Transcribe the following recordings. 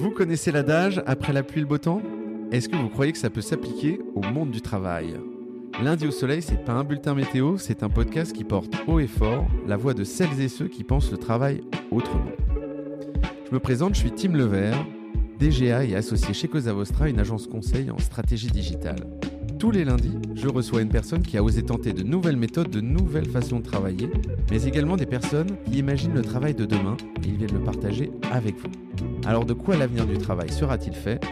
Vous connaissez l'adage après la pluie le beau temps? Est-ce que vous croyez que ça peut s'appliquer au monde du travail? Lundi au soleil, c'est pas un bulletin météo, c'est un podcast qui porte haut et fort la voix de celles et ceux qui pensent le travail autrement. Je me présente, je suis Tim Levert, DGA et associé chez Cosa Vostra, une agence conseil en stratégie digitale. Tous les lundis, je reçois une personne qui a osé tenter de nouvelles méthodes, de nouvelles façons de travailler, mais également des personnes qui imaginent le travail de demain et ils viennent le partager avec vous. Alors de quoi l'avenir du travail sera-t-il fait?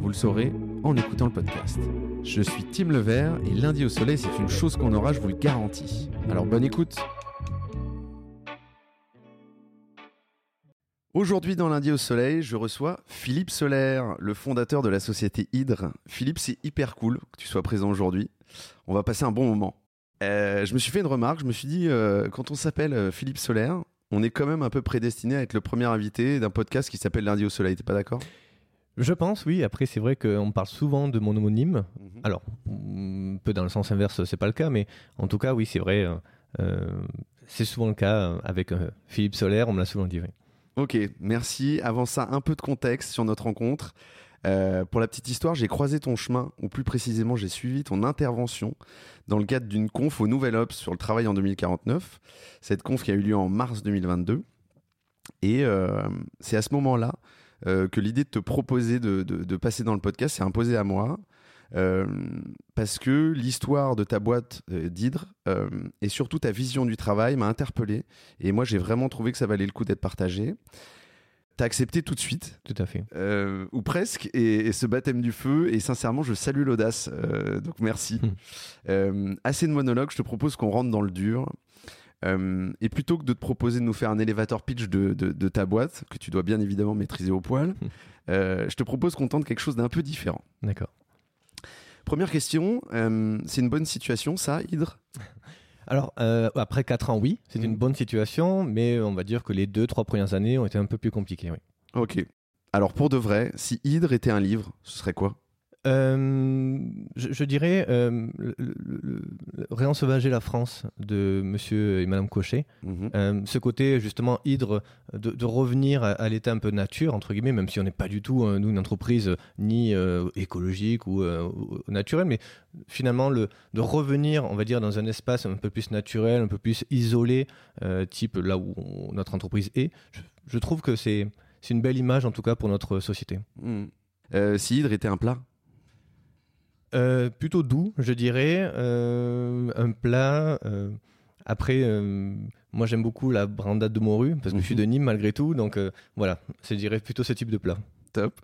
Vous le saurez en écoutant le podcast. Je suis Tim Levert et lundi au soleil, c'est une chose qu'on aura, je vous le garantis. Alors bonne écoute Aujourd'hui dans Lundi au Soleil, je reçois Philippe Solaire, le fondateur de la société Hydre. Philippe, c'est hyper cool que tu sois présent aujourd'hui. On va passer un bon moment. Euh, je me suis fait une remarque, je me suis dit, euh, quand on s'appelle euh, Philippe Solaire, on est quand même un peu prédestiné à être le premier invité d'un podcast qui s'appelle Lundi au Soleil, t'es pas d'accord? Je pense, oui. Après, c'est vrai qu'on parle souvent de mon homonyme. Mhm. Alors, un peu dans le sens inverse, c'est pas le cas, mais en tout cas, oui, c'est vrai. c'est souvent le cas avec Philippe Solaire, on me l'a souvent dit. Oui. Ok, merci. Avant ça, un peu de contexte sur notre rencontre. Euh, pour la petite histoire, j'ai croisé ton chemin, ou plus précisément, j'ai suivi ton intervention dans le cadre d'une conf au Nouvel Ops sur le travail en 2049. Cette conf qui a eu lieu en mars 2022. Et euh, c'est à ce moment-là euh, que l'idée de te proposer de, de passer dans le podcast s'est imposée à moi. Euh, parce que l'histoire de ta boîte euh, d'hydre euh, et surtout ta vision du travail m'a interpellé et moi j'ai vraiment trouvé que ça valait le coup d'être partagé. T'as accepté tout de suite. Tout à fait. ou presque, et, ce baptême du feu, et sincèrement, je salue l'audace. donc merci. Hum. assez de monologues, je te propose qu'on rentre dans le dur. et plutôt que de te proposer de nous faire un elevator pitch de, de, ta boîte, que tu dois bien évidemment maîtriser au poil, hum. je te propose qu'on tente quelque chose d'un peu différent. D'accord. Première question, euh, c'est une bonne situation ça, Hydre? Alors, euh, après 4 ans, oui, c'est une mm. bonne situation, mais on va dire que les 2-3 premières années ont été un peu plus compliquées, oui. Ok. Alors, pour de vrai, si Hydre était un livre, ce serait quoi? Euh, je, dirais euh, le, Réensauvager la France de monsieur et madame Cochet. Mhm. Euh, ce côté, justement, hydre, de, revenir à, l'état un peu nature, entre guillemets, même si on n'est pas du tout, nous, une entreprise ni écologique ou, naturelle, mais finalement, le, de revenir, on va dire, dans un espace un peu plus naturel, un peu plus isolé, type là où notre entreprise est, je, trouve que c'est une belle image, en tout cas, pour notre société. Mhm. si hydre était un plat? Euh, plutôt doux, je dirais. Euh, un plat. Euh, après, moi j'aime beaucoup la brandade de morue parce que je suis mhm. de Nîmes malgré tout. Donc voilà, je dirais plutôt ce type de plat. Top.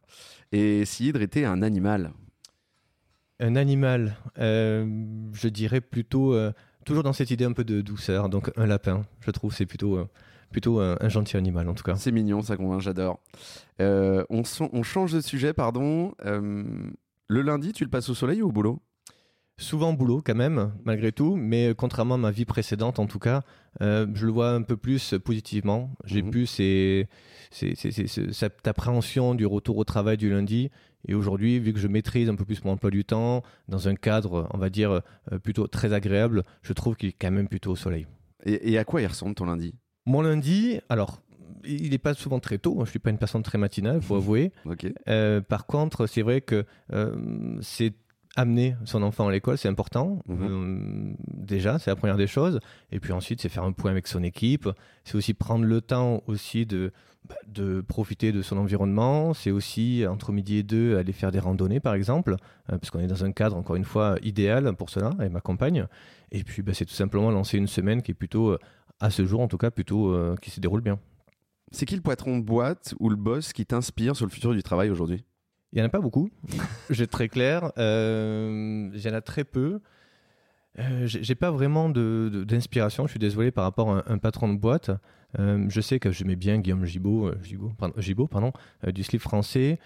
Et si Hydre était un animal? Un animal, je dirais plutôt toujours dans cette idée un peu de douceur. Donc un lapin, je trouve, c'est plutôt plutôt un, gentil animal en tout cas. C'est mignon, ça convainc, j'adore. on, on, change de sujet, pardon. Le lundi, tu le passes au soleil ou au boulot? Souvent au boulot quand même, malgré tout, mais contrairement à ma vie précédente en tout cas, euh, je le vois un peu plus positivement. J'ai mhm. plus cette appréhension du retour au travail du lundi. Et aujourd'hui, vu que je maîtrise un peu plus mon emploi du temps, dans un cadre, on va dire, euh, plutôt très agréable, je trouve qu'il est quand même plutôt au soleil. Et, et à quoi il ressemble ton lundi? Mon lundi, alors il n'est pas souvent très tôt. Je suis pas une personne très matinale, faut avouer. Euh, par contre, c'est vrai que euh, c'est amener son enfant à l'école, c'est important. Mhm. Euh, déjà, c'est la première des choses. Et puis ensuite, c'est faire un point avec son équipe. C'est aussi prendre le temps aussi de, bah, de profiter de son environnement. C'est aussi, entre midi et deux, aller faire des randonnées, par exemple, parce qu'on est dans un cadre, encore une fois, idéal pour cela, avec ma compagne. Et puis, bah, c'est tout simplement lancer une semaine qui est plutôt, à ce jour en tout cas, plutôt, qui se déroule bien. C'est qui le patron de boîte ou le boss qui t'inspire sur le futur du travail aujourd'hui? Il n'y en a pas beaucoup, j'ai très clair. Euh, il y en a très peu. Euh, j'ai pas vraiment d'inspiration, je suis désolé par rapport à un, patron de boîte. Euh, je sais que j'aimais bien Guillaume Gibaud, euh, Gibaud, pardon, du slip français,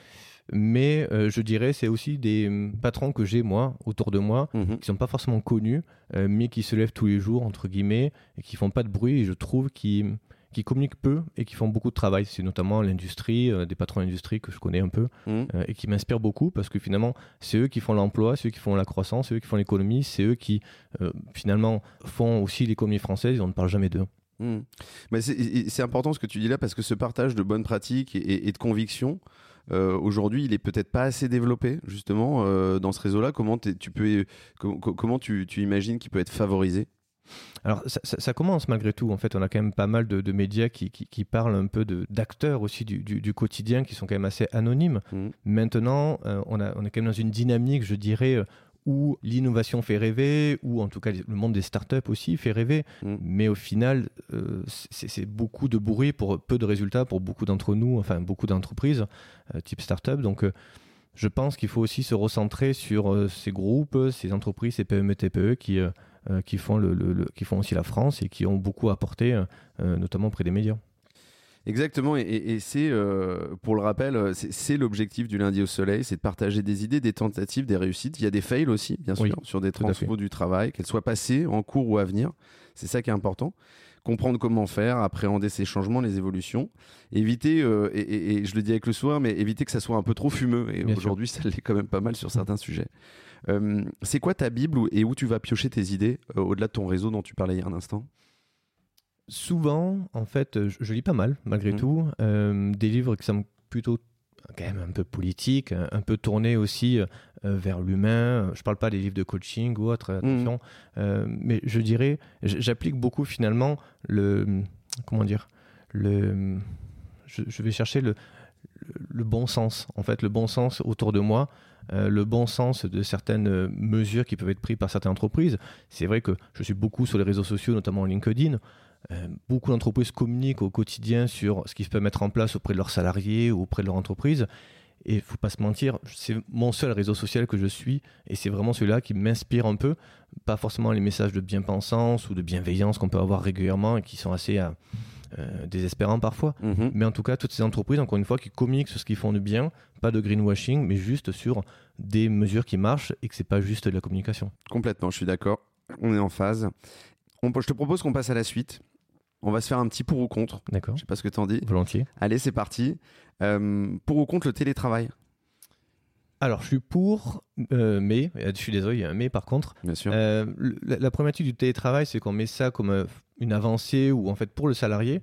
mais je dirais c'est aussi des patrons que j'ai moi autour de moi mhm. qui sont pas forcément connus, mais qui se lèvent tous les jours entre guillemets et qui font pas de bruit. Et je trouve qu'ils qui communiquent peu et qui font beaucoup de travail. C'est notamment l'industrie, euh, des patrons d'industrie que je connais un peu mmh. euh, et qui m'inspirent beaucoup parce que finalement, c'est eux qui font l'emploi, c'est eux qui font la croissance, c'est eux qui font l'économie, c'est eux qui euh, finalement font aussi l'économie française et on ne parle jamais d'eux. Mmh. Mais c'est important ce que tu dis là parce que ce partage de bonnes pratiques et, de convictions, aujourd'hui, il est peut-être pas assez développé justement dans ce réseau-là. Comment tu peux, comment tu, tu imagines qu'il peut être favorisé? Alors ça, commence malgré tout. En fait, on a quand même pas mal de, médias qui, parlent un peu d'acteurs aussi du, quotidien qui sont quand même assez anonymes. Mmh. Maintenant, on, a, on est quand même dans une dynamique, je dirais, où l'innovation fait rêver, ou en tout cas le monde des startups aussi fait rêver. Mm. Mais au final, euh, c'est beaucoup de bruit pour peu de résultats pour beaucoup d'entre nous, enfin beaucoup d'entreprises euh, type startup. Donc euh, je pense qu'il faut aussi se recentrer sur ces groupes, ces entreprises, ces PME, TPE qui, qui, font le, qui font aussi la France et qui ont beaucoup apporté, notamment auprès des médias. Exactement, et, c'est, euh, pour le rappel, euh, c'est l'objectif du lundi au soleil, c'est de partager des idées, des tentatives, des réussites. Il y a des fails aussi, bien sûr, sur des transfos du travail, qu'elles soient passées, en cours ou à venir. C'est ça qui est important. Comprendre comment faire, appréhender ces changements, les évolutions. Éviter, euh, et, je le dis avec le soir, mais éviter que ça soit un peu trop fumeux. Et aujourd'hui, ça l'est quand même pas mal sur certains sujets. C'est quoi ta Bible et où tu vas piocher tes idées au-delà de ton réseau dont tu parlais hier un instant? Souvent, en fait, je, lis pas mal, malgré mmh. tout, euh, des livres qui sont plutôt quand même un peu politiques, un, peu tournés aussi euh, vers l'humain. Je parle pas des livres de coaching ou autre, mmh. attention, euh, mais je dirais, j'applique beaucoup finalement le, comment dire, le, je, vais chercher le, le, bon sens, en fait, le bon sens autour de moi. Le bon sens de certaines mesures qui peuvent être prises par certaines entreprises. C'est vrai que je suis beaucoup sur les réseaux sociaux, notamment LinkedIn. Euh, beaucoup d'entreprises communiquent au quotidien sur ce qu'ils peuvent mettre en place auprès de leurs salariés ou auprès de leur entreprise. Et il faut pas se mentir, c'est mon seul réseau social que je suis et c'est vraiment celui-là qui m'inspire un peu. Pas forcément les messages de bien-pensance ou de bienveillance qu'on peut avoir régulièrement et qui sont assez euh, euh, désespérants parfois. Mhm. Mais en tout cas, toutes ces entreprises, encore une fois, qui communiquent sur ce qu'ils font de bien, pas de greenwashing, mais juste sur des mesures qui marchent et que c'est pas juste de la communication. Complètement, je suis d'accord. On est en phase. je te propose qu'on passe à la suite. On va se faire un petit pour ou contre. D'accord. Je sais pas ce que tu en dis. Volontiers. Allez, c'est parti. Euh, pour ou contre le télétravail? Alors, je suis pour, euh, mais, je suis désolé, il y a un mais par contre. Bien sûr. Euh, la, problématique du télétravail, c'est qu'on met ça comme une avancée ou en fait pour le salarié,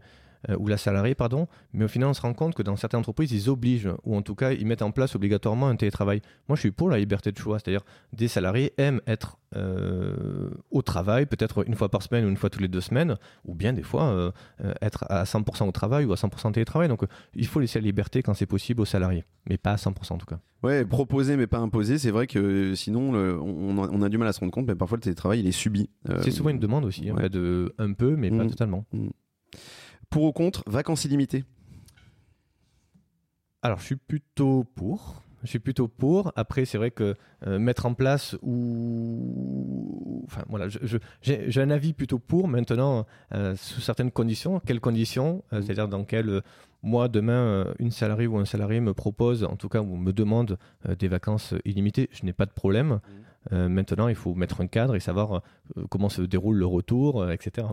euh, ou la salariée, pardon, mais au final, on se rend compte que dans certaines entreprises, ils obligent, ou en tout cas, ils mettent en place obligatoirement un télétravail. Moi, je suis pour la liberté de choix, c'est-à-dire des salariés aiment être euh, au travail, peut-être une fois par semaine ou une fois toutes les deux semaines, ou bien des fois euh, être à 100% au travail ou à 100% télétravail. Donc, il faut laisser la liberté quand c'est possible aux salariés, mais pas à 100% en tout cas. Ouais, proposer mais pas imposer, c'est vrai que sinon on, a, du mal à se rendre compte, mais parfois le télétravail il est subi. c'est souvent une demande aussi, de, un peu, mais pas mmh. totalement. Mmh. Pour ou contre, vacances illimitées? Alors, je suis plutôt pour. Je suis plutôt pour. Après, c'est vrai que euh, mettre en place ou. Enfin, voilà, j'ai un avis plutôt pour maintenant, euh, sous certaines conditions. Quelles conditions? Euh, C'est-à-dire dans quelles. moi, demain, une salariée ou un salarié me propose, en tout cas, ou me demande des vacances illimitées, je n'ai pas de problème. Mmh. maintenant, il faut mettre un cadre et savoir comment se déroule le retour, etc.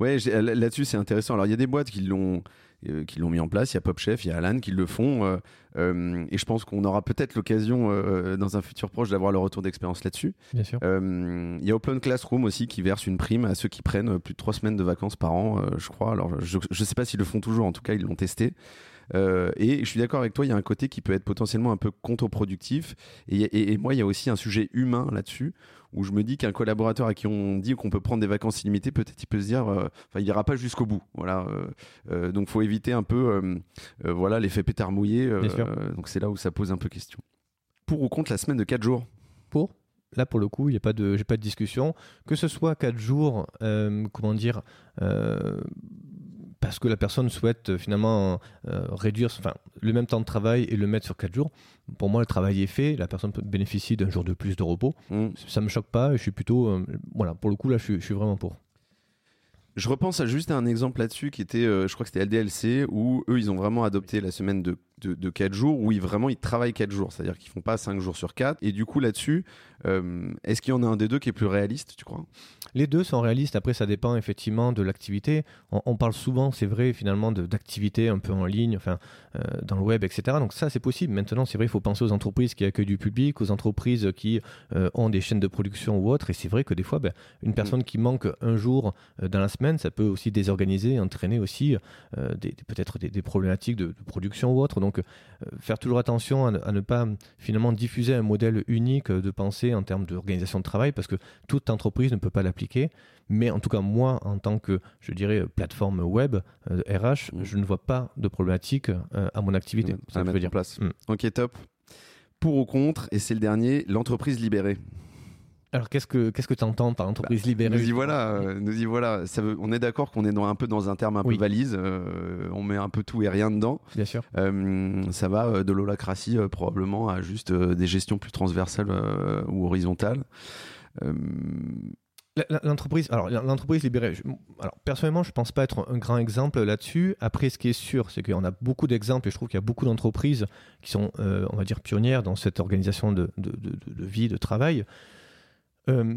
Ouais, là-dessus c'est intéressant. Alors il y a des boîtes qui l'ont euh, qui l'ont mis en place. Il y a Pop Chef, il y a Alan qui le font. Euh, euh, et je pense qu'on aura peut-être l'occasion dans un futur proche d'avoir le retour d'expérience là-dessus. Bien sûr. il y a Open Classroom aussi qui verse une prime à ceux qui prennent plus de trois semaines de vacances par an, je crois. Alors je ne sais pas s'ils le font toujours, en tout cas ils l'ont testé. Et je suis d'accord avec toi, il y a un côté qui peut être potentiellement un peu contre-productif. et, moi, il y a aussi un sujet humain là-dessus où je me dis qu'un collaborateur à qui on dit qu'on peut prendre des vacances illimitées, peut-être il peut se dire, euh, enfin, il ira pas jusqu'au bout. Voilà. Euh, euh, donc, faut éviter un peu, voilà, l'effet pétard mouillé. donc, c'est là où ça pose un peu question. Pour ou contre la semaine de 4 jours? Pour Là, pour le coup, il n'y a pas de, j'ai pas de discussion. Que ce soit 4 jours, comment dire, parce que la personne souhaite euh, finalement euh, réduire enfin, le même temps de travail et le mettre sur 4 jours. Pour moi, le travail est fait, la personne peut bénéficier d'un jour de plus de repos. Mm. Ça ne me choque pas, je suis plutôt... Euh, voilà, pour le coup, là, je suis, vraiment pour. Je repense à juste un exemple là-dessus qui était, je crois que c'était LDLC, où eux, ils ont vraiment adopté la semaine de, de, 4 jours, où ils vraiment ils travaillent 4 jours, c'est-à-dire qu'ils font pas 5 jours sur 4. Et du coup, là-dessus, est-ce qu'il y en a un des deux qui est plus réaliste, tu crois? Les deux sont réalistes. Après, ça dépend effectivement de l'activité. On, parle souvent, c'est vrai, finalement, d'activités un peu en ligne, enfin, euh, dans le web, etc. Donc ça, c'est possible. Maintenant, c'est vrai, il faut penser aux entreprises qui accueillent du public, aux entreprises qui euh, ont des chaînes de production ou autres. Et c'est vrai que des fois, ben, une personne qui manque un jour euh, dans la semaine, ça peut aussi désorganiser, entraîner aussi peut-être des, problématiques de, production ou autre. Donc Donc, euh, faire toujours attention à, ne pas finalement diffuser un modèle unique de pensée en termes d'organisation de travail, parce que toute entreprise ne peut pas l'appliquer. Mais en tout cas, moi, en tant que, je dirais, plateforme web, RH, mmh. je ne vois pas de problématique à mon activité. ça à mettre dire. en place. Mmh. Ok, top. Pour ou contre, et c'est le dernier, l'entreprise libérée. Alors qu'est-ce que qu'est-ce que tu entends par entreprise bah, libérée Nous y voilà, euh, nous y voilà. Ça veut, on est d'accord qu'on est dans, un peu dans un terme un peu valise. Euh, on met un peu tout et rien dedans. Bien sûr. Euh, ça va de l'holacratie probablement à juste des gestions plus transversales ou horizontales. L'entreprise, alors l'entreprise libérée. alors personnellement, je pense pas être un grand exemple là-dessus. Après, ce qui est sûr, c'est qu'on a beaucoup d'exemples et je trouve qu'il y a beaucoup d'entreprises qui sont, on va dire, pionnières dans cette organisation de, de, de vie, de travail. Euh,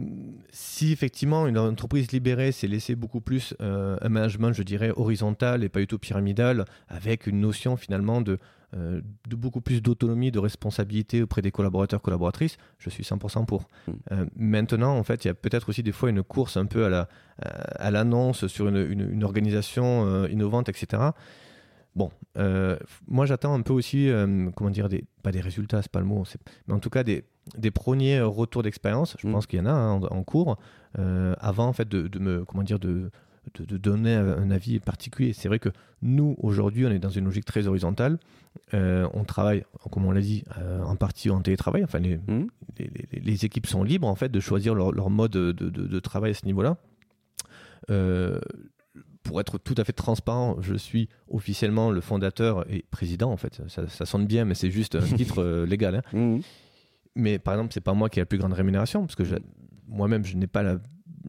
si effectivement une entreprise libérée s'est laissée beaucoup plus euh, un management, je dirais, horizontal et pas du tout pyramidal, avec une notion finalement de, euh, de beaucoup plus d'autonomie, de responsabilité auprès des collaborateurs, collaboratrices, je suis 100% pour. Hmm. maintenant, en fait, il y a peut-être aussi des fois une course un peu à la à l'annonce sur une, une, organisation innovante, etc. Bon, moi j'attends un peu aussi, comment dire, des, pas des résultats, c'est pas le mot, mais en tout cas des, des premiers retours d'expérience. Je mm. pense qu'il y en a hein, en, cours euh, avant en fait de, me comment dire de, de, donner un avis particulier. C'est vrai que nous aujourd'hui on est dans une logique très horizontale. Euh, on travaille, comme on l'a dit, euh, en partie en télétravail. Enfin, mm. les, les, équipes sont libres en fait de choisir leur, leur mode de, travail à ce niveau-là. pour être tout à fait transparent, je suis officiellement le fondateur et président en fait. Ça, sonne bien, mais c'est juste un titre légal. Hein. Mm mais par exemple, c'est pas moi qui ai la plus grande rémunération, parce que moi-même, je n'ai pas la.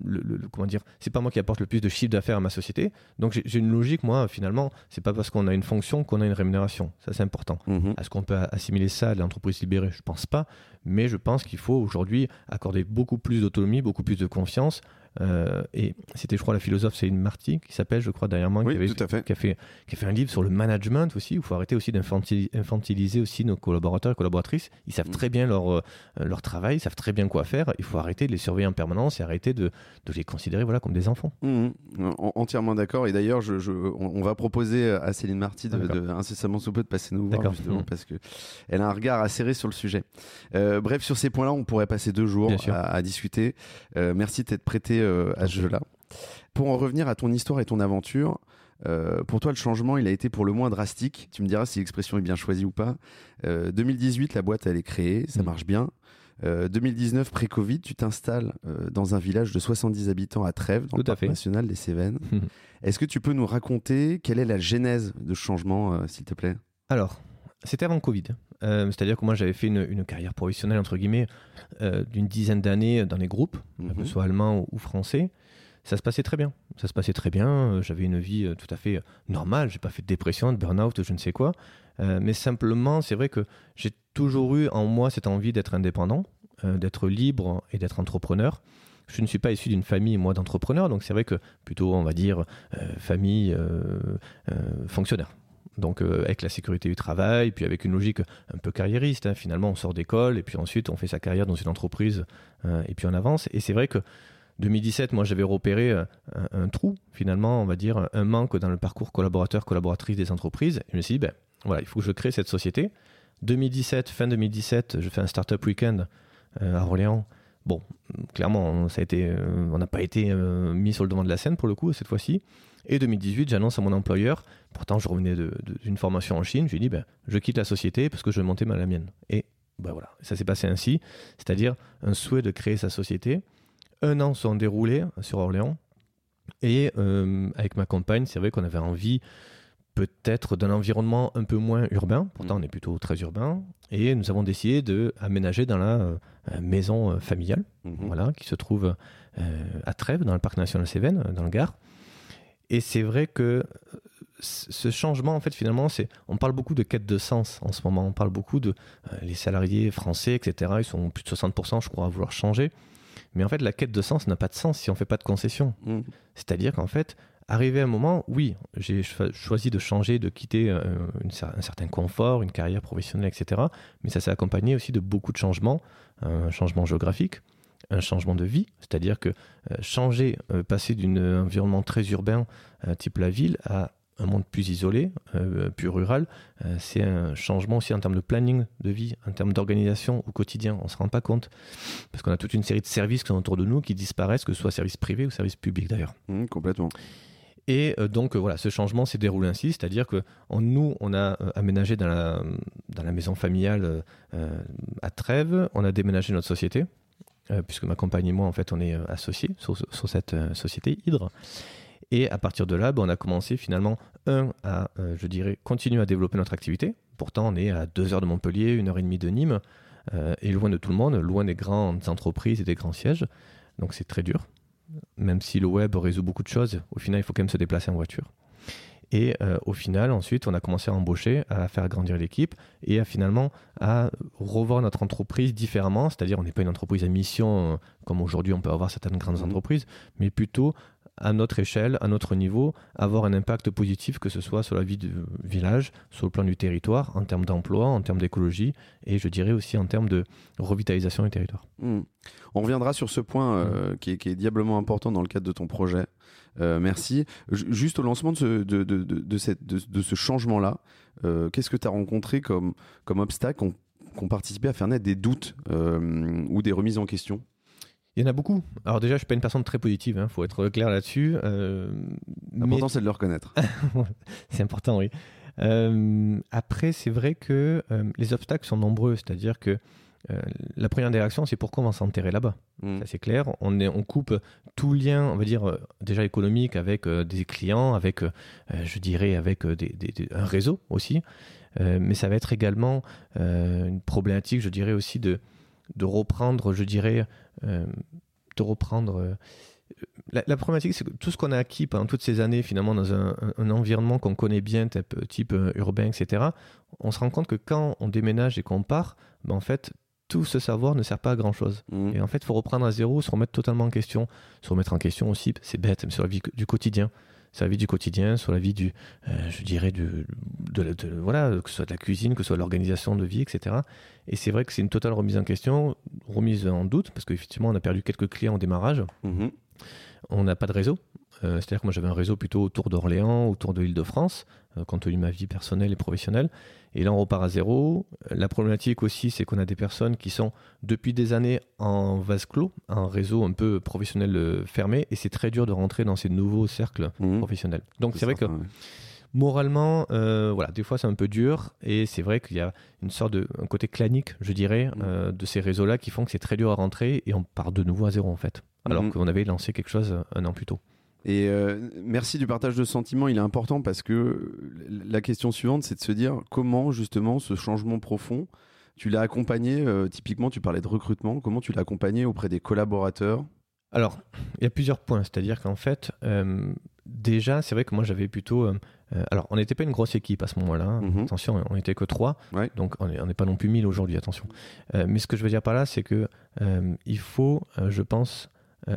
Le, comment dire c'est pas moi qui apporte le plus de chiffre d'affaires à ma société donc j'ai une logique moi finalement c'est pas parce qu'on a une fonction qu'on a une rémunération ça c'est important mhm. est-ce qu'on peut assimiler ça à l'entreprise libérée? Je pense pas mais je pense qu'il faut aujourd'hui accorder beaucoup plus d'autonomie beaucoup plus de confiance euh, et c'était, je crois, la philosophe Céline Marty, qui s'appelle, je crois, derrière moi, qui, avait, Qui, a fait, qui a fait un livre sur le management aussi, où il faut arrêter aussi d'infantiliser aussi nos collaborateurs et collaboratrices. Ils savent mm. très bien leur, euh, leur travail, ils savent très bien quoi faire. Il faut arrêter de les surveiller en permanence et arrêter de, de les considérer voilà, comme des enfants. Mm, mm. Entièrement d'accord. Et d'ailleurs, je, je, on, va proposer à Céline Marty de, de, incessamment sous peu de passer nous voir, justement, parce qu'elle a un regard acéré sur le sujet. Euh, bref, sur ces points-là, on pourrait passer deux jours à, à, discuter. merci d'être prêté euh, à ce jeu-là. Pour en revenir à ton histoire et ton aventure, euh, pour toi, le changement, il a été pour le moins drastique. Tu me diras si l'expression est bien choisie ou pas. 2018, euh, la boîte, elle est créée, ça mm. marche bien. 2019, pré-Covid, tu t'installes dans un village de 70 habitants à Trèves, dans le parc national des Cévennes. Est-ce que tu peux nous raconter quelle est la genèse de ce changement, s'il te plaît? Alors, c'était avant Covid. C'est-à-dire que moi, j'avais fait une, carrière professionnelle, entre guillemets, d'une dizaine d'années dans les groupes, que ce mhm. soit allemands ou français ça se passait très bien. Ça se passait très bien. Euh, j'avais une vie euh, tout à fait euh, normale. J'ai pas fait de dépression, de burn-out, je ne sais quoi. mais simplement, c'est vrai que j'ai toujours eu en moi cette envie d'être indépendant, d'être libre et d'être entrepreneur. Je ne suis pas issu d'une famille, moi, d'entrepreneurs, donc c'est vrai que plutôt, on va dire, famille fonctionnaire. Donc avec la sécurité du travail, puis avec une logique un peu carriériste. Hein. Finalement, on sort d'école et puis ensuite on fait sa carrière dans une entreprise et puis on avance. Et c'est vrai que 2017, moi, j'avais repéré euh, un, trou, finalement, on va dire, un manque dans le parcours collaborateur-collaboratrice des entreprises. je me suis dit, ben, voilà, il faut que je crée cette société. 2017, fin 2017, je fais un startup week-end euh, à Orléans. Bon, clairement, euh, on n'a pas été mis sur le devant de la scène pour le coup cette fois-ci. Et 2018, j'annonce à mon employeur, pourtant je revenais d'une formation en Chine, je lui dit, ben, je quitte la société parce que je vais monter la mienne. Et ben voilà, ça s'est passé ainsi, c'est-à-dire un souhait de créer sa société un an sont déroulés sur Orléans. Et euh, avec ma compagne, c'est vrai qu'on avait envie peut-être d'un environnement un peu moins urbain. Pourtant, on est plutôt très urbain. Et nous avons décidé d'aménager dans la euh, maison euh, familiale, mhm. voilà, qui se trouve à Trèves, dans le parc national Cévennes, dans le Gard. Et c'est vrai que ce changement, en fait, finalement, c'est, on parle beaucoup de quête de sens en ce moment. On parle beaucoup de les salariés français, etc. Ils sont plus de 60%, je crois, à vouloir changer. Mais en fait, la quête de sens n'a pas de sens si on ne fait pas de concessions. Mm. C'est-à-dire qu'en fait, arrivé à un moment, oui, j'ai choisi de changer, de quitter euh, un certain confort, une carrière professionnelle, etc. Mais ça s'est accompagné aussi de beaucoup de changements, un changement géographique, un changement de vie, c'est-à-dire que euh, changer, euh, passer d'un environnement très urbain, type la ville, à un monde plus isolé, plus rural. c'est un changement aussi en termes de planning de vie, en termes d'organisation au quotidien. On ne se rend pas compte parce qu'on a toute une série de services qui sont autour de nous qui disparaissent, que ce soit services privés ou services publics d'ailleurs. Mmh, complètement. Et euh, donc euh, voilà, ce changement s'est déroulé ainsi, c'est-à-dire que nous, on a euh, aménagé dans la, dans la maison familiale à Trèves, on a déménagé notre société, puisque ma compagne et moi, en fait, on est associés sur, cette société Hydre. Et à partir de là, ben, on a commencé finalement, un, à, je dirais, continuer à développer notre activité. Pourtant, on est à deux heures de Montpellier, une heure et demie de Nîmes, et loin de tout le monde, loin des grandes entreprises et des grands sièges. Donc c'est très dur même si le web résout beaucoup de choses, au final, il faut quand même se déplacer en voiture. Et euh, au final, ensuite, on a commencé à embaucher, à faire grandir l'équipe et à finalement à revoir notre entreprise différemment. C'est-à-dire, on n'est pas une entreprise à mission euh, comme aujourd'hui on peut avoir certaines grandes mmh. entreprises, mais plutôt à notre échelle, à notre niveau, avoir un impact positif, que ce soit sur la vie du village, sur le plan du territoire, en termes d'emploi, en termes d'écologie, et je dirais aussi en termes de revitalisation du territoire. Hmm. On reviendra sur ce point euh, hmm. qui, est, diablement important dans le cadre de ton projet. Euh, merci. juste au lancement de ce, de, de, de, ce changement-là, euh, qu'est-ce que tu as rencontré comme, comme obstacle qui ont, participé à faire naître des doutes ou des remises en question? Il y en a beaucoup. Alors déjà, je suis pas une personne très positive, il hein, faut être clair là-dessus. Euh, L'important, c'est de le reconnaître. c'est important, oui. Euh, après, c'est vrai que euh, les obstacles sont nombreux, c'est-à-dire que la première des réactions, c'est pourquoi on va s'enterrer là-bas. Mm. c'est clair. On, est, on coupe tout lien, on va dire, déjà économique avec des clients, avec, je dirais, avec un réseau aussi. mais ça va être également une problématique, je dirais aussi, de, de reprendre, je dirais, euh, de reprendre. Euh, la, problématique, c'est que tout ce qu'on a acquis pendant toutes ces années, finalement, dans un, environnement qu'on connaît bien, type, type euh, urbain, etc., on se rend compte que quand on déménage et qu'on part, ben, en fait, tout ce savoir ne sert pas à grand chose. Mmh. Et en fait, il faut reprendre à zéro, se remettre totalement en question, se remettre en question aussi, c'est bête, mais sur la vie du quotidien sur la vie du quotidien, sur la vie du, euh, je dirais, de, voilà, que ce soit de la cuisine, que ce soit de l'organisation de vie, etc. Et c'est vrai que c'est une totale remise en question, remise en doute, parce qu'effectivement, on a perdu quelques clients au démarrage. Mhm. On n'a pas de réseau. Euh, c'est-à-dire que moi, j'avais un réseau plutôt autour d'Orléans, autour de l'île de France, compte tenu de ma vie personnelle et professionnelle. Et là, on repart à zéro. La problématique aussi, c'est qu'on a des personnes qui sont depuis des années en vase clos, un réseau un peu professionnel euh, fermé, et c'est très dur de rentrer dans ces nouveaux cercles mmh. professionnels. Donc c'est vrai que moralement, euh, voilà, des fois c'est un peu dur, et c'est vrai qu'il y a une sorte de un côté clanique, je dirais, mmh. euh, de ces réseaux-là qui font que c'est très dur à rentrer, et on part de nouveau à zéro en fait, alors mmh. qu'on avait lancé quelque chose un an plus tôt. Et euh, merci du partage de sentiments, il est important parce que la question suivante, c'est de se dire comment justement ce changement profond, tu l'as accompagné, euh, typiquement tu parlais de recrutement, comment tu l'as accompagné auprès des collaborateurs? Alors, il y a plusieurs points, c'est-à-dire qu'en fait, euh, déjà, c'est vrai que moi j'avais plutôt... alors, on n'était pas une grosse équipe à ce moment-là, hein. mhm. attention, on n'était que trois, donc on n'est pas non plus mille aujourd'hui, attention. mais ce que je veux dire par là, c'est que il faut, je pense,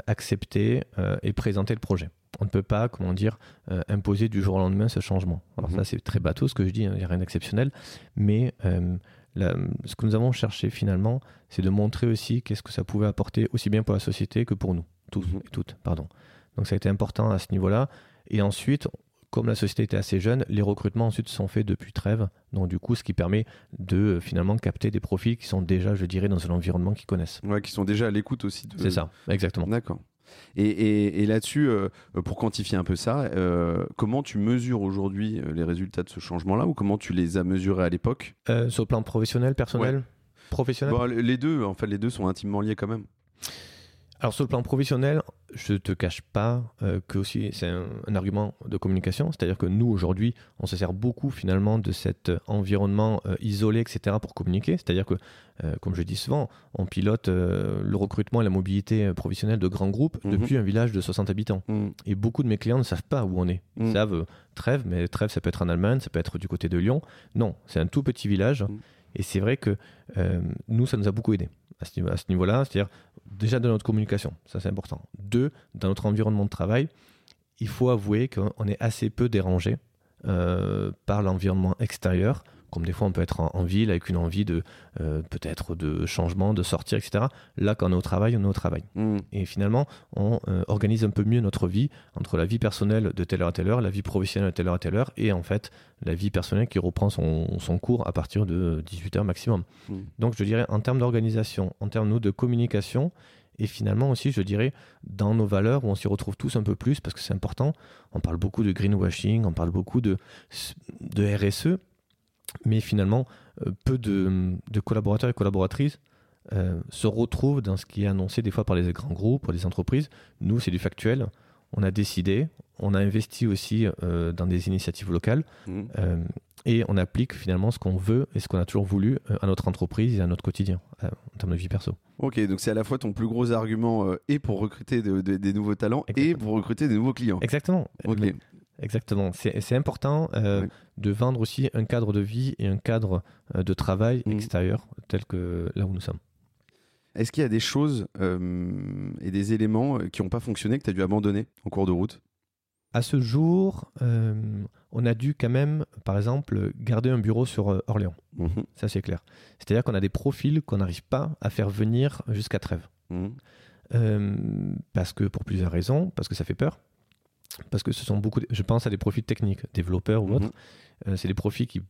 accepter et présenter le projet on ne peut pas, comment dire, euh, imposer du jour au lendemain ce changement. Alors ça, mhm. c'est très bateau ce que je dis, hein, il n'y a rien d'exceptionnel, mais euh, ce que nous avons cherché finalement, c'est de montrer aussi qu'est-ce que ça pouvait apporter aussi bien pour la société que pour nous, tous mhm. et toutes, pardon. Donc ça a été important à ce niveau-là. Et ensuite, comme la société était assez jeune, les recrutements ensuite sont faits depuis trêve. Donc du coup, ce qui permet de euh, finalement capter des profils qui sont déjà, je dirais, dans un environnement qu'ils connaissent. Ouais, qui sont déjà à l'écoute aussi. De... C'est ça, exactement. D'accord. Et, là-dessus, euh, pour quantifier un peu ça, euh, comment tu mesures aujourd'hui les résultats de ce changement-là ou comment tu les as mesurés à l'époque? Sur le plan professionnel, personnel? Professionnel? Les deux, en fait, les deux sont intimement liés quand même. Alors sur le plan professionnel, je te cache pas euh, que aussi c'est un, argument de communication, c'est-à-dire que nous aujourd'hui, on se sert beaucoup finalement de cet environnement euh, isolé, etc. pour communiquer. C'est-à-dire que, euh, comme je dis souvent, on pilote le recrutement et la mobilité professionnelle de grands groupes mhm. depuis un village de 60 habitants. Mhm. Et beaucoup de mes clients ne savent pas où on est. Ils mhm. savent Trèves, mais Trèves, ça peut être en Allemagne, ça peut être du côté de Lyon. Non, c'est un tout petit village. Et c'est vrai que nous, ça nous a beaucoup aidé à ce niveau-là, c'est-à-dire déjà dans notre communication, ça c'est important. Deux, dans notre environnement de travail, il faut avouer qu'on est assez peu dérangé euh, par l'environnement extérieur comme des fois on peut être en, ville avec une envie de euh, peut-être de changement, de sortir, etc. Là, quand on est au travail, on est au travail. Mm. Et finalement, on euh, organise un peu mieux notre vie entre la vie personnelle de telle heure à telle heure, la vie professionnelle de telle heure à telle heure, et en fait la vie personnelle qui reprend son, cours à partir de 18h maximum. Mm. Donc je dirais en termes d'organisation, en termes de communication, et finalement aussi, je dirais, dans nos valeurs, où on s'y retrouve tous un peu plus, parce que c'est important, on parle beaucoup de greenwashing, on parle beaucoup de, de RSE, mais finalement, euh, peu de, collaborateurs et collaboratrices euh, se retrouvent dans ce qui est annoncé des fois par les grands groupes, par les entreprises. Nous, c'est du factuel. On a décidé, on a investi aussi euh, dans des initiatives locales mmh. et on applique finalement ce qu'on veut et ce qu'on a toujours voulu à notre entreprise et à notre quotidien en termes de vie perso. Ok, donc c'est à la fois ton plus gros argument et pour recruter des nouveaux talents et pour recruter des nouveaux clients. Exactement. Exactement. C'est important euh, de vendre aussi un cadre de vie et un cadre euh, de travail mm. extérieur tel que là où nous sommes. Est-ce qu'il y a des choses euh, et des éléments qui n'ont pas fonctionné que tu as dû abandonner en cours de route? À ce jour, on a dû quand même, par exemple, garder un bureau sur Orléans. Mm-hmm. Ça, c'est clair. C'est-à-dire qu'on a des profils qu'on n'arrive pas à faire venir jusqu'à Trèves. Mm. parce que pour plusieurs raisons, parce que ça fait peur, parce que ce sont beaucoup, je pense à des profils techniques, développeurs ou mhm. autres. Euh, c'est des profils qui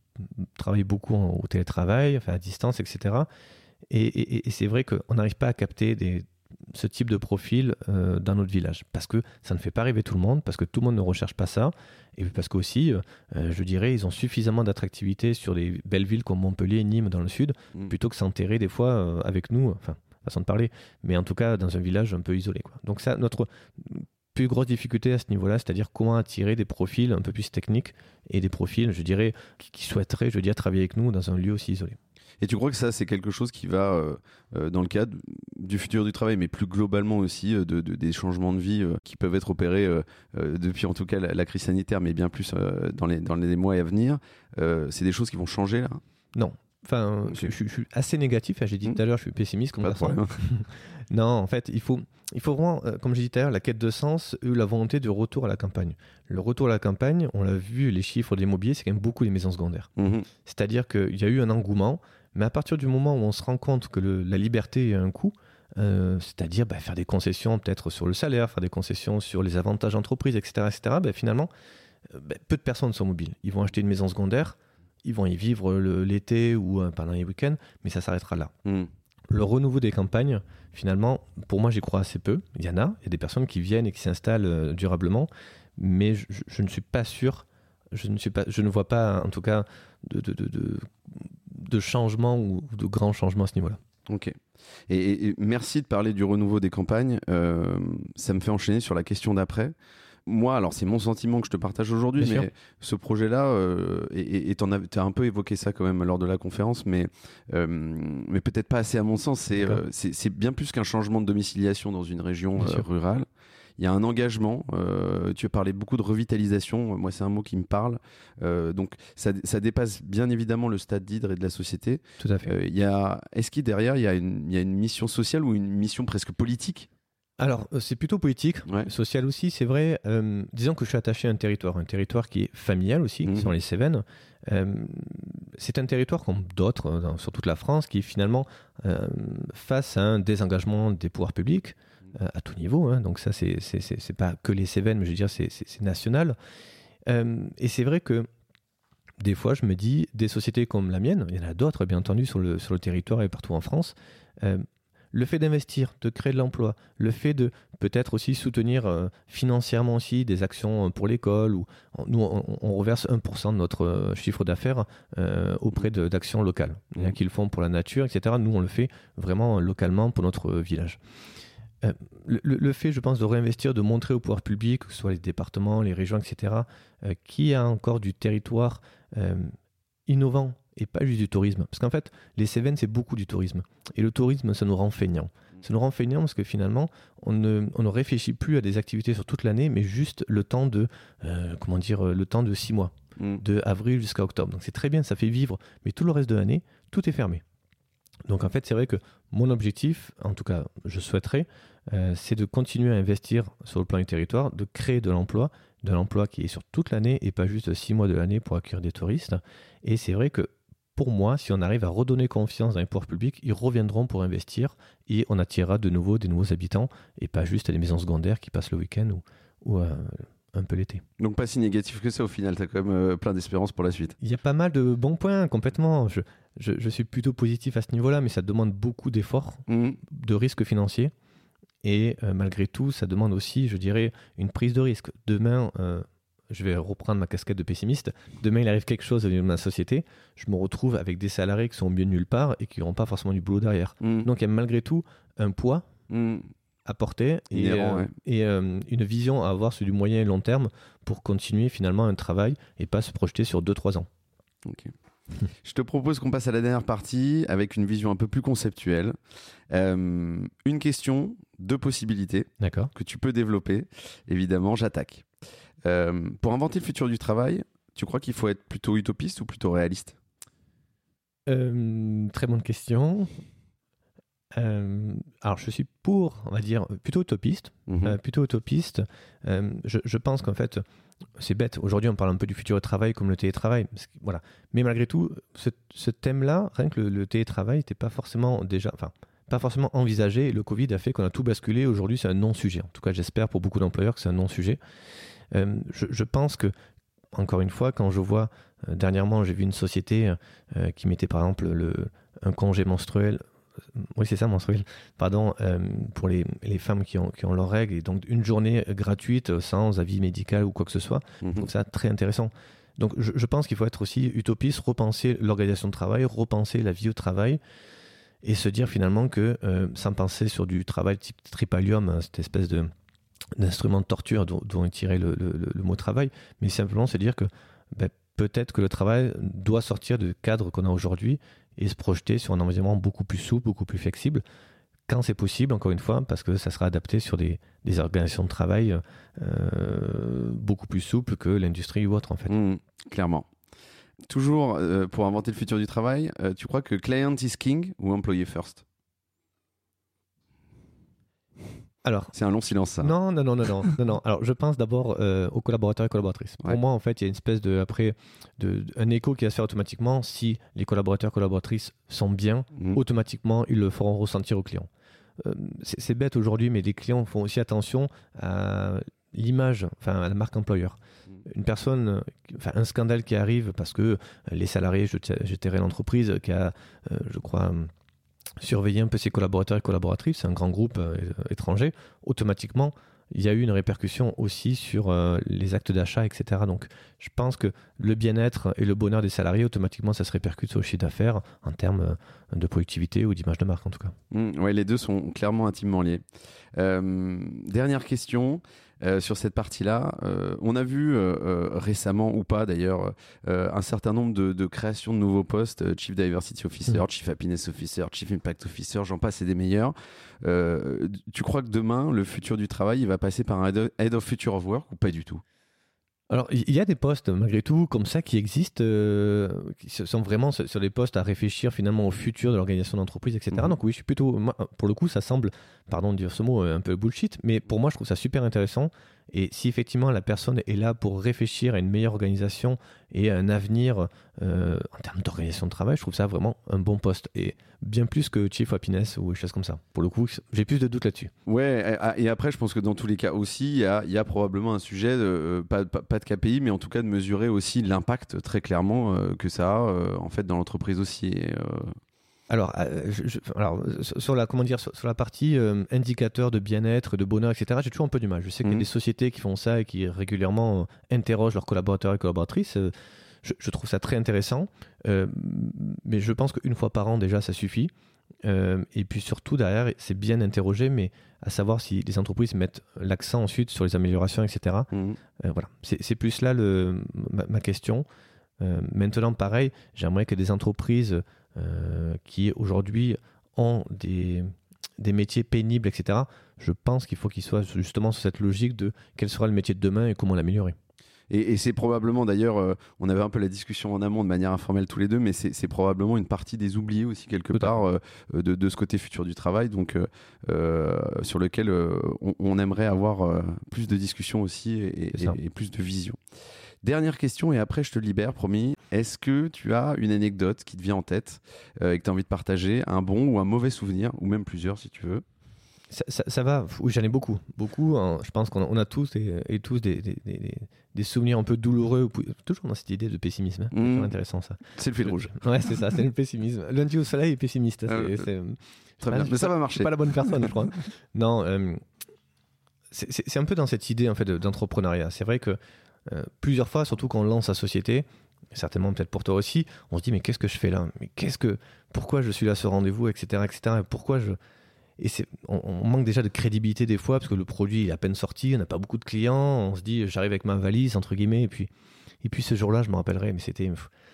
travaillent beaucoup au télétravail, enfin à distance, etc. Et, c'est vrai qu'on n'arrive pas à capter des, ce type de profil euh, dans notre village parce que ça ne fait pas rêver tout le monde, parce que tout le monde ne recherche pas ça, et parce qu'aussi, euh, je dirais, ils ont suffisamment d'attractivité sur des belles villes comme Montpellier et Nîmes dans le sud, mhm. plutôt que s'enterrer des fois avec nous, enfin, façon de parler, mais en tout cas dans un village un peu isolé. Quoi. Donc ça, notre plus grosse difficulté à ce niveau-là, c'est-à-dire comment attirer des profils un peu plus techniques et des profils, je dirais, qui, souhaiteraient, je veux dire, travailler avec nous dans un lieu aussi isolé. Et tu crois que ça, c'est quelque chose qui va, euh, euh, dans le cadre du futur du travail, mais plus globalement aussi, euh, de, des changements de vie qui peuvent être opérés depuis en tout cas la, crise sanitaire, mais bien plus dans, les, dans les mois à venir, c'est des choses qui vont changer là? Non. Enfin, je, suis assez négatif. J'ai dit mmh. tout à l'heure, je suis pessimiste comme ça. non, en fait, il faut, il faut vraiment, euh, comme j'ai dit tout à l'heure, la quête de sens, eu la volonté de retour à la campagne. Le retour à la campagne, on l'a vu, les chiffres de l'immobilier, c'est quand même beaucoup les maisons secondaires. Mhm. C'est-à-dire qu'il y a eu un engouement, mais à partir du moment où on se rend compte que la liberté a un coût, euh, c'est-à-dire bah, faire des concessions peut-être sur le salaire, faire des concessions sur les avantages d'entreprise, etc., etc., bah, finalement, euh, bah, peu de personnes sont mobiles. Ils vont acheter une maison secondaire, ils vont y vivre l'été ou pendant les week-ends, mais ça s'arrêtera là. Mhm le renouveau des campagnes, finalement, pour moi, j'y crois assez peu. Il y en a, il y a des personnes qui viennent et qui s'installent euh, durablement, mais je, ne suis pas sûr, je ne, suis pas, je ne vois pas, en tout cas, de, de, changement ou de grands changements à ce niveau-là. Ok. Et, merci de parler du renouveau des campagnes. Euh, ça me fait enchaîner sur la question d'après moi, alors c'est mon sentiment que je te partage aujourd'hui, mais ce projet-là, euh, et tu as, un peu évoqué ça quand même lors de la conférence, mais, euh, mais peut-être pas assez à mon sens. Euh, c'est bien plus qu'un changement de domiciliation dans une région rurale. Il y a un engagement. tu as parlé beaucoup de revitalisation. Moi, c'est un mot qui me parle. donc, ça, dépasse bien évidemment le stade d'hydre et de la société. Tout à fait. il y a, est-ce qu'il derrière, il y, a une, il y a une mission sociale ou une mission presque politique alors, euh, c'est plutôt politique, social aussi, c'est vrai. Euh, disons que je suis attaché à un territoire, un territoire qui est familial aussi, qui mhm. sont les Cévennes. Euh, c'est un territoire comme d'autres sur toute la France qui finalement face à un désengagement des pouvoirs publics à tout niveau. Hein. donc ça, c'est pas que les Cévennes, mais je veux dire, c'est national. et c'est vrai que des fois, je me dis, des sociétés comme la mienne, il y en a d'autres, bien entendu, sur le, sur le territoire et partout en France, le fait d'investir, de créer de l'emploi, le fait de peut-être aussi soutenir euh, financièrement aussi des actions euh, pour l'école, ou nous on, reverse 1% de notre euh, chiffre d'affaires auprès d'actions locales. Mmh. qui le font pour la nature, etc. Nous on le fait vraiment localement pour notre village. Le, fait, je pense, de réinvestir, de montrer au pouvoir public, que ce soit les départements, les régions, etc., qui a encore du territoire innovant et pas juste du tourisme. Parce qu'en fait, les Cévennes, c'est beaucoup du tourisme. Et le tourisme, ça nous rend feignants. Ça nous rend feignants parce que finalement, on ne, on ne réfléchit plus à des activités sur toute l'année, mais juste le temps de, euh, comment dire, le temps de six mois, mm. de avril jusqu'à octobre. Donc c'est très bien, ça fait vivre, mais tout le reste de l'année, tout est fermé. Donc en fait, c'est vrai que mon objectif, en tout cas, je souhaiterais, euh, c'est de continuer à investir sur le plan du territoire, de créer de l'emploi, de l'emploi qui est sur toute l'année et pas juste six mois de l'année pour accueillir des touristes. Et c'est vrai que pour moi, si on arrive à redonner confiance dans les pouvoirs publics, ils reviendront pour investir et on attirera de nouveau des nouveaux habitants et pas juste des maisons secondaires qui passent le week-end ou, ou euh, un peu l'été. Donc pas si négatif que ça au final, tu as quand même euh, plein d'espérance pour la suite. Il y a pas mal de bons points complètement. Je, je, je suis plutôt positif à ce niveau-là, mais ça demande beaucoup d'efforts, Mhm. de risques financiers. Et euh, malgré tout, ça demande aussi, je dirais, une prise de risque. Demain, je vais reprendre ma casquette de pessimiste. Demain, il arrive quelque chose de ma société. Je me retrouve avec des salariés qui sont au mieux nulle part et qui n'auront pas forcément du boulot derrière. Mhm. Donc, il y a malgré tout un poids Mhm. à porter et, euh, ouais. et, euh, une vision à avoir sur du moyen et long terme pour continuer finalement un travail et pas se projeter sur 2-3 ans. Ok. Je te propose qu'on passe à la dernière partie avec une vision un peu plus conceptuelle. Euh, une question, deux possibilités que tu peux développer. Évidemment, j'attaque. Euh, pour inventer le futur du travail, tu crois qu'il faut être plutôt utopiste ou plutôt réaliste? Euh, très bonne question. Euh, alors, je suis pour, on va dire, plutôt utopiste. Mhm. Euh, plutôt utopiste. Euh, je, je pense qu'en fait, c'est bête. Aujourd'hui, on parle un peu du futur du travail comme le télétravail. parce que- Voilà. Mais malgré tout, ce, ce thème-là, rien que le, le télétravail, n'était pas forcément déjà, enfin, pas forcément envisagé. Et le Covid a fait qu'on a tout basculé. Aujourd'hui, c'est un non-sujet. En tout cas, j'espère pour beaucoup d'employeurs que c'est un non-sujet. Euh, je, je pense que, encore une fois, quand je vois euh, dernièrement, j'ai vu une société euh, qui mettait par exemple le, un congé menstruel. Oui, c'est ça, menstruel. Pardon, euh, pour les, les femmes qui ont, qui ont leurs règles. Et donc, une journée gratuite sans avis médical ou quoi que ce soit. Je Mhm. trouve ça très intéressant. Donc, je, je pense qu'il faut être aussi utopiste, repenser l'organisation de travail, repenser la vie au travail et se dire finalement que, euh, sans penser sur du travail type tripalium, hein, cette espèce de d'instrument de torture dont, dont est tiré le, mot travail, mais simplement se dire que ben, peut-être que le travail doit sortir du cadre qu'on a aujourd'hui et se projeter sur un environnement beaucoup plus souple, beaucoup plus flexible, quand c'est possible, encore une fois, parce que ça sera adapté sur des, organisations de travail euh, beaucoup plus souples que l'industrie ou autre, en fait. Mhm. Clairement. Toujours euh, pour inventer le futur du travail, euh, tu crois que client is king ou employé first? Alors, C'est un long silence ça. Non, non, non, non, non, non, non. Alors, je pense d'abord euh, aux collaborateurs et collaboratrices. Ouais. Pour moi, en fait, il y a une espèce de, après, de, un écho qui va se faire automatiquement. Si les collaborateurs et collaboratrices sont bien, Mhm. automatiquement, ils le feront ressentir aux clients. Euh, c'est bête aujourd'hui, mais les clients font aussi attention à l'image, enfin, à la marque employeur. Mhm. Une personne, enfin, un scandale qui arrive parce que les salariés, je, je l'entreprise qui a, euh, je crois, surveillé un peu ses collaborateurs et collaboratrices, c'est un grand groupe euh, étranger, automatiquement, il y a eu une répercussion aussi sur euh, les actes d'achat, etc. Donc, je pense que le bien-être et le bonheur des salariés, automatiquement, ça se répercute sur le chiffre d'affaires en termes euh, de productivité ou d'image de marque, en tout cas. Mm, ouais, les deux sont clairement intimement liés. Dernière question euh, sur cette partie-là. Euh, on a vu euh, récemment, ou pas d'ailleurs, un certain nombre de, de créations de nouveaux postes Chief Diversity Officer, Mhm. Chief Happiness Officer, Chief Impact Officer, j'en passe, c'est des meilleurs. Tu crois que demain, le futur du travail, il va passer par un Head of Future of Work ou pas du tout? Alors, il y a des postes, malgré tout, comme ça, qui existent, euh, qui sont vraiment sur des postes à réfléchir finalement au futur de l'organisation d'entreprise, etc. Mhm. Donc oui, je suis plutôt, moi, pour le coup, ça semble, pardon de dire ce mot, euh, un peu bullshit, mais pour moi, je trouve ça super intéressant. Et si effectivement la personne est là pour réfléchir à une meilleure organisation et à un avenir euh, en termes d'organisation de travail, je trouve ça vraiment un bon poste. Et bien plus que Chief Happiness ou des choses comme ça. Pour le coup, j'ai plus de doutes là-dessus. Ouais, et- et après, je pense que dans tous les cas aussi, il y a, probablement un sujet, de, euh, pas, de KPI, mais en tout cas de mesurer aussi l'impact très clairement euh, que ça a en fait dans l'entreprise aussi. Alors, euh, je- je- alors sur la comment dire sur, sur la partie euh, indicateur de bien-être, de bonheur, etc. J'ai toujours un peu du mal. Je sais qu'il y a Mhm. des sociétés qui font ça et qui régulièrement euh, interrogent leurs collaborateurs et collaboratrices. Euh, je, je trouve ça très intéressant, Euh, mais je pense qu'une fois par an déjà ça suffit. Euh, et puis surtout derrière, c'est bien interrogé, mais à savoir si les entreprises mettent l'accent ensuite sur les améliorations, etc. mhm. Voilà, c'est plus là le, ma, ma question. Maintenant, pareil, j'aimerais que des entreprises qui aujourd'hui ont des, des métiers pénibles, etc., je pense qu'il faut qu'ils soient justement sur cette logique de quel sera le métier de demain et comment l'améliorer. Et, et c'est probablement d'ailleurs, euh, on avait un peu la discussion en amont de manière informelle tous les deux, mais c'est probablement une partie des oubliés aussi quelque Tout part euh, de, de ce côté futur du travail, donc euh, euh, sur lequel euh, on, on aimerait avoir euh, plus de discussions aussi et- et plus de vision. Dernière question et après je te libère, promis. Est-ce que tu as une anecdote qui te vient en tête euh, et que tu as envie de partager, un bon ou un mauvais souvenir, ou même plusieurs si tu veux? Ça, ça- ça va, oui, j'en ai beaucoup. Beaucoup, hein. je pense qu'on a, tous et, et tous des, des- des- des souvenirs un peu douloureux, ou- toujours dans cette idée de pessimisme. hein. C'est Mm. toujours intéressant ça. C'est le fil rouge. Ouais, c'est ça, c'est le pessimisme. Lundi au soleil est pessimiste. Ah, euh, Très Ah, bien. Mais ça pas- va Je marcher. suis pas la bonne personne, je crois. Non, euh, c'est un peu dans cette idée en fait de- d'entrepreneuriat. C'est vrai que euh, plusieurs fois, surtout quand on lance sa société, certainement peut-être pour toi aussi, on se dit mais qu'est-ce que je fais là? Mais qu'est-ce que pourquoi je suis là à ce rendez-vous, etc., etc. Et pourquoi je et c'est on, on manque déjà de crédibilité des fois parce que le produit est à peine sorti, on n'a pas beaucoup de clients, on se dit j'arrive avec ma valise entre guillemets et puis et puis ce jour-là, je me rappellerai, mais c'était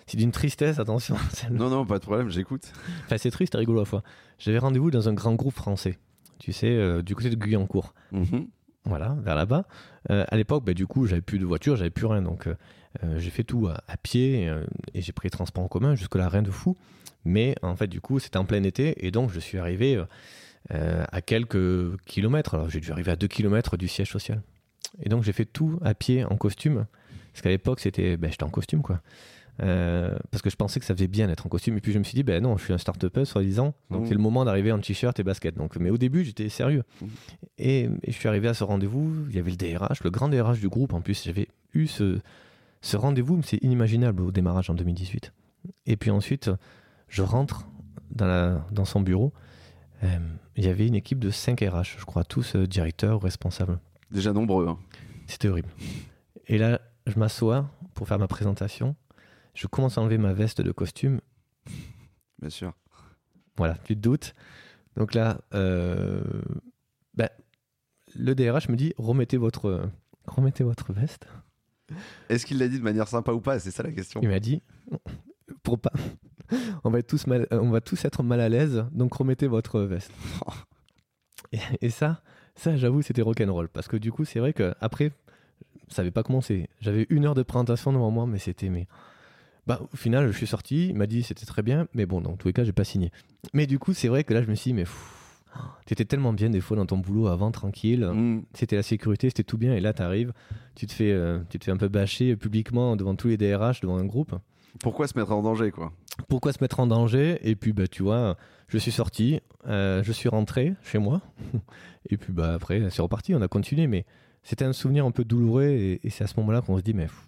c'est d'une tristesse, attention. Non, non, pas de problème, j'écoute. Enfin, c'est triste rigolo à la fois. J'avais rendez-vous dans un grand groupe français, tu sais, euh, du côté de Guyancourt. Mhm. Voilà, vers là-bas. Euh, à l'époque, bah, du coup, j'avais plus de voiture, j'avais plus rien. Donc, euh, euh, j'ai fait tout à, pied et j'ai pris les transports en commun. Jusque-là, rien de fou. Mais en fait, du coup, c'était en plein été et donc je suis arrivé à quelques kilomètres. Alors, j'ai dû arriver à deux kilomètres du siège social. Et donc, j'ai fait tout à pied en costume. Parce qu'à l'époque, c'était, ben, j'étais en costume, quoi. Euh, parce que je pensais que ça faisait bien d'être en costume. Et puis je me suis dit, ben non, je suis un start-upper, soi-disant. Donc Mmh. c'est le moment d'arriver en t-shirt et basket. Donc, mais au début, j'étais sérieux. Mmh. Et, et je suis arrivé à ce rendez-vous. Il y avait le DRH, le grand DRH du groupe. En plus, j'avais eu ce, ce rendez-vous, mais c'est inimaginable au démarrage en 2018. Et puis ensuite, je rentre dans, la, dans son bureau. Euh, il y avait une équipe de 5 RH, je crois, tous euh, directeurs, responsables. Déjà nombreux. hein. C'était horrible. Et là, je m'assois pour faire ma présentation. Je commence à enlever ma veste de costume. Bien sûr. Voilà, tu te doutes. Donc là, euh, ben, le DRH me dit remettez votre, remettez votre veste. Est-ce qu'il l'a dit de manière sympa ou pas? C'est ça la question. Il m'a dit pour pas, on va être tous mal, on va tous être mal à l'aise, donc remettez votre veste. Et, et ça, ça j'avoue, c'était rock'n'roll parce que du coup, c'est vrai que après, ça n'avait pas commencé. J'avais une heure de présentation devant moi, mais c'était mais. Bah, au final, je suis sorti, il m'a dit c'était très bien, mais bon, dans tous les cas, j'ai pas signé. Mais du coup, c'est vrai que là, je me suis dit, mais t'étais tellement bien des fois dans ton boulot avant, tranquille. Mhm. C'était la sécurité, c'était tout bien, et là, t'arrives, tu te fais, euh, tu te fais un peu bâcher publiquement devant tous les DRH, devant un groupe. Pourquoi se mettre en danger, quoi? Pourquoi se mettre en danger? Et puis, bah, tu vois, je suis sorti, euh, je suis rentré chez moi, et puis, bah, après, c'est reparti, on a continué, mais c'était un souvenir un peu douloureux, et, et c'est à ce moment-là qu'on se dit, mais pff,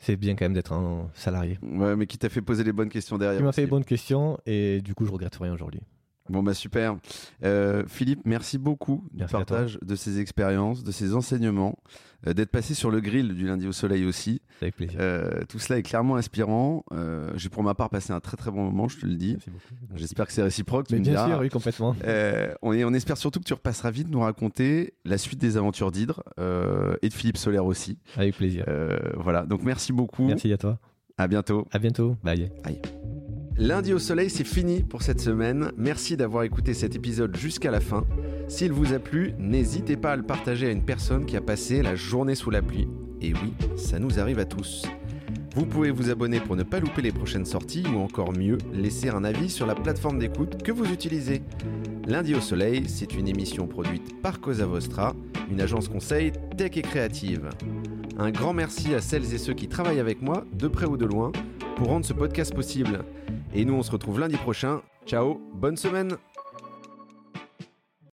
c'est bien quand même d'être un salarié. Ouais, mais qui t'a fait poser les bonnes questions derrière Il m'a fait les bonnes questions, et du coup, je regrette rien aujourd'hui. Bon, bah super. Euh, Philippe, merci beaucoup du Merci partage de ces expériences, de ces enseignements, euh, d'être passé sur le grill du lundi au soleil aussi. Avec plaisir. Euh, tout cela est clairement inspirant. J'ai pour ma part passé un très très bon moment, je te le dis. Merci beaucoup. J'espère que c'est réciproque. Mais bien sûr, oui, complètement. On, est- on espère surtout que tu repasseras vite nous raconter la suite des aventures d'Hydre et de Philippe Solaire aussi. Avec plaisir. Voilà, donc merci beaucoup. Merci à toi. À bientôt. À bientôt. Bye. Lundi au soleil, c'est fini pour cette semaine. Merci d'avoir écouté cet épisode jusqu'à la fin. S'il vous a plu, n'hésitez pas à le partager à une personne qui a passé la journée sous la pluie. Et oui, ça nous arrive à tous. Vous pouvez vous abonner pour ne pas louper les prochaines sorties ou encore mieux, laisser un avis sur la plateforme d'écoute que vous utilisez. Lundi au soleil, c'est une émission produite par Cosa Vostra, une agence conseil tech et créative. Un grand merci à celles et ceux qui travaillent avec moi, de près ou de loin, pour rendre ce podcast possible. Et nous, on se retrouve lundi prochain. Ciao, bonne semaine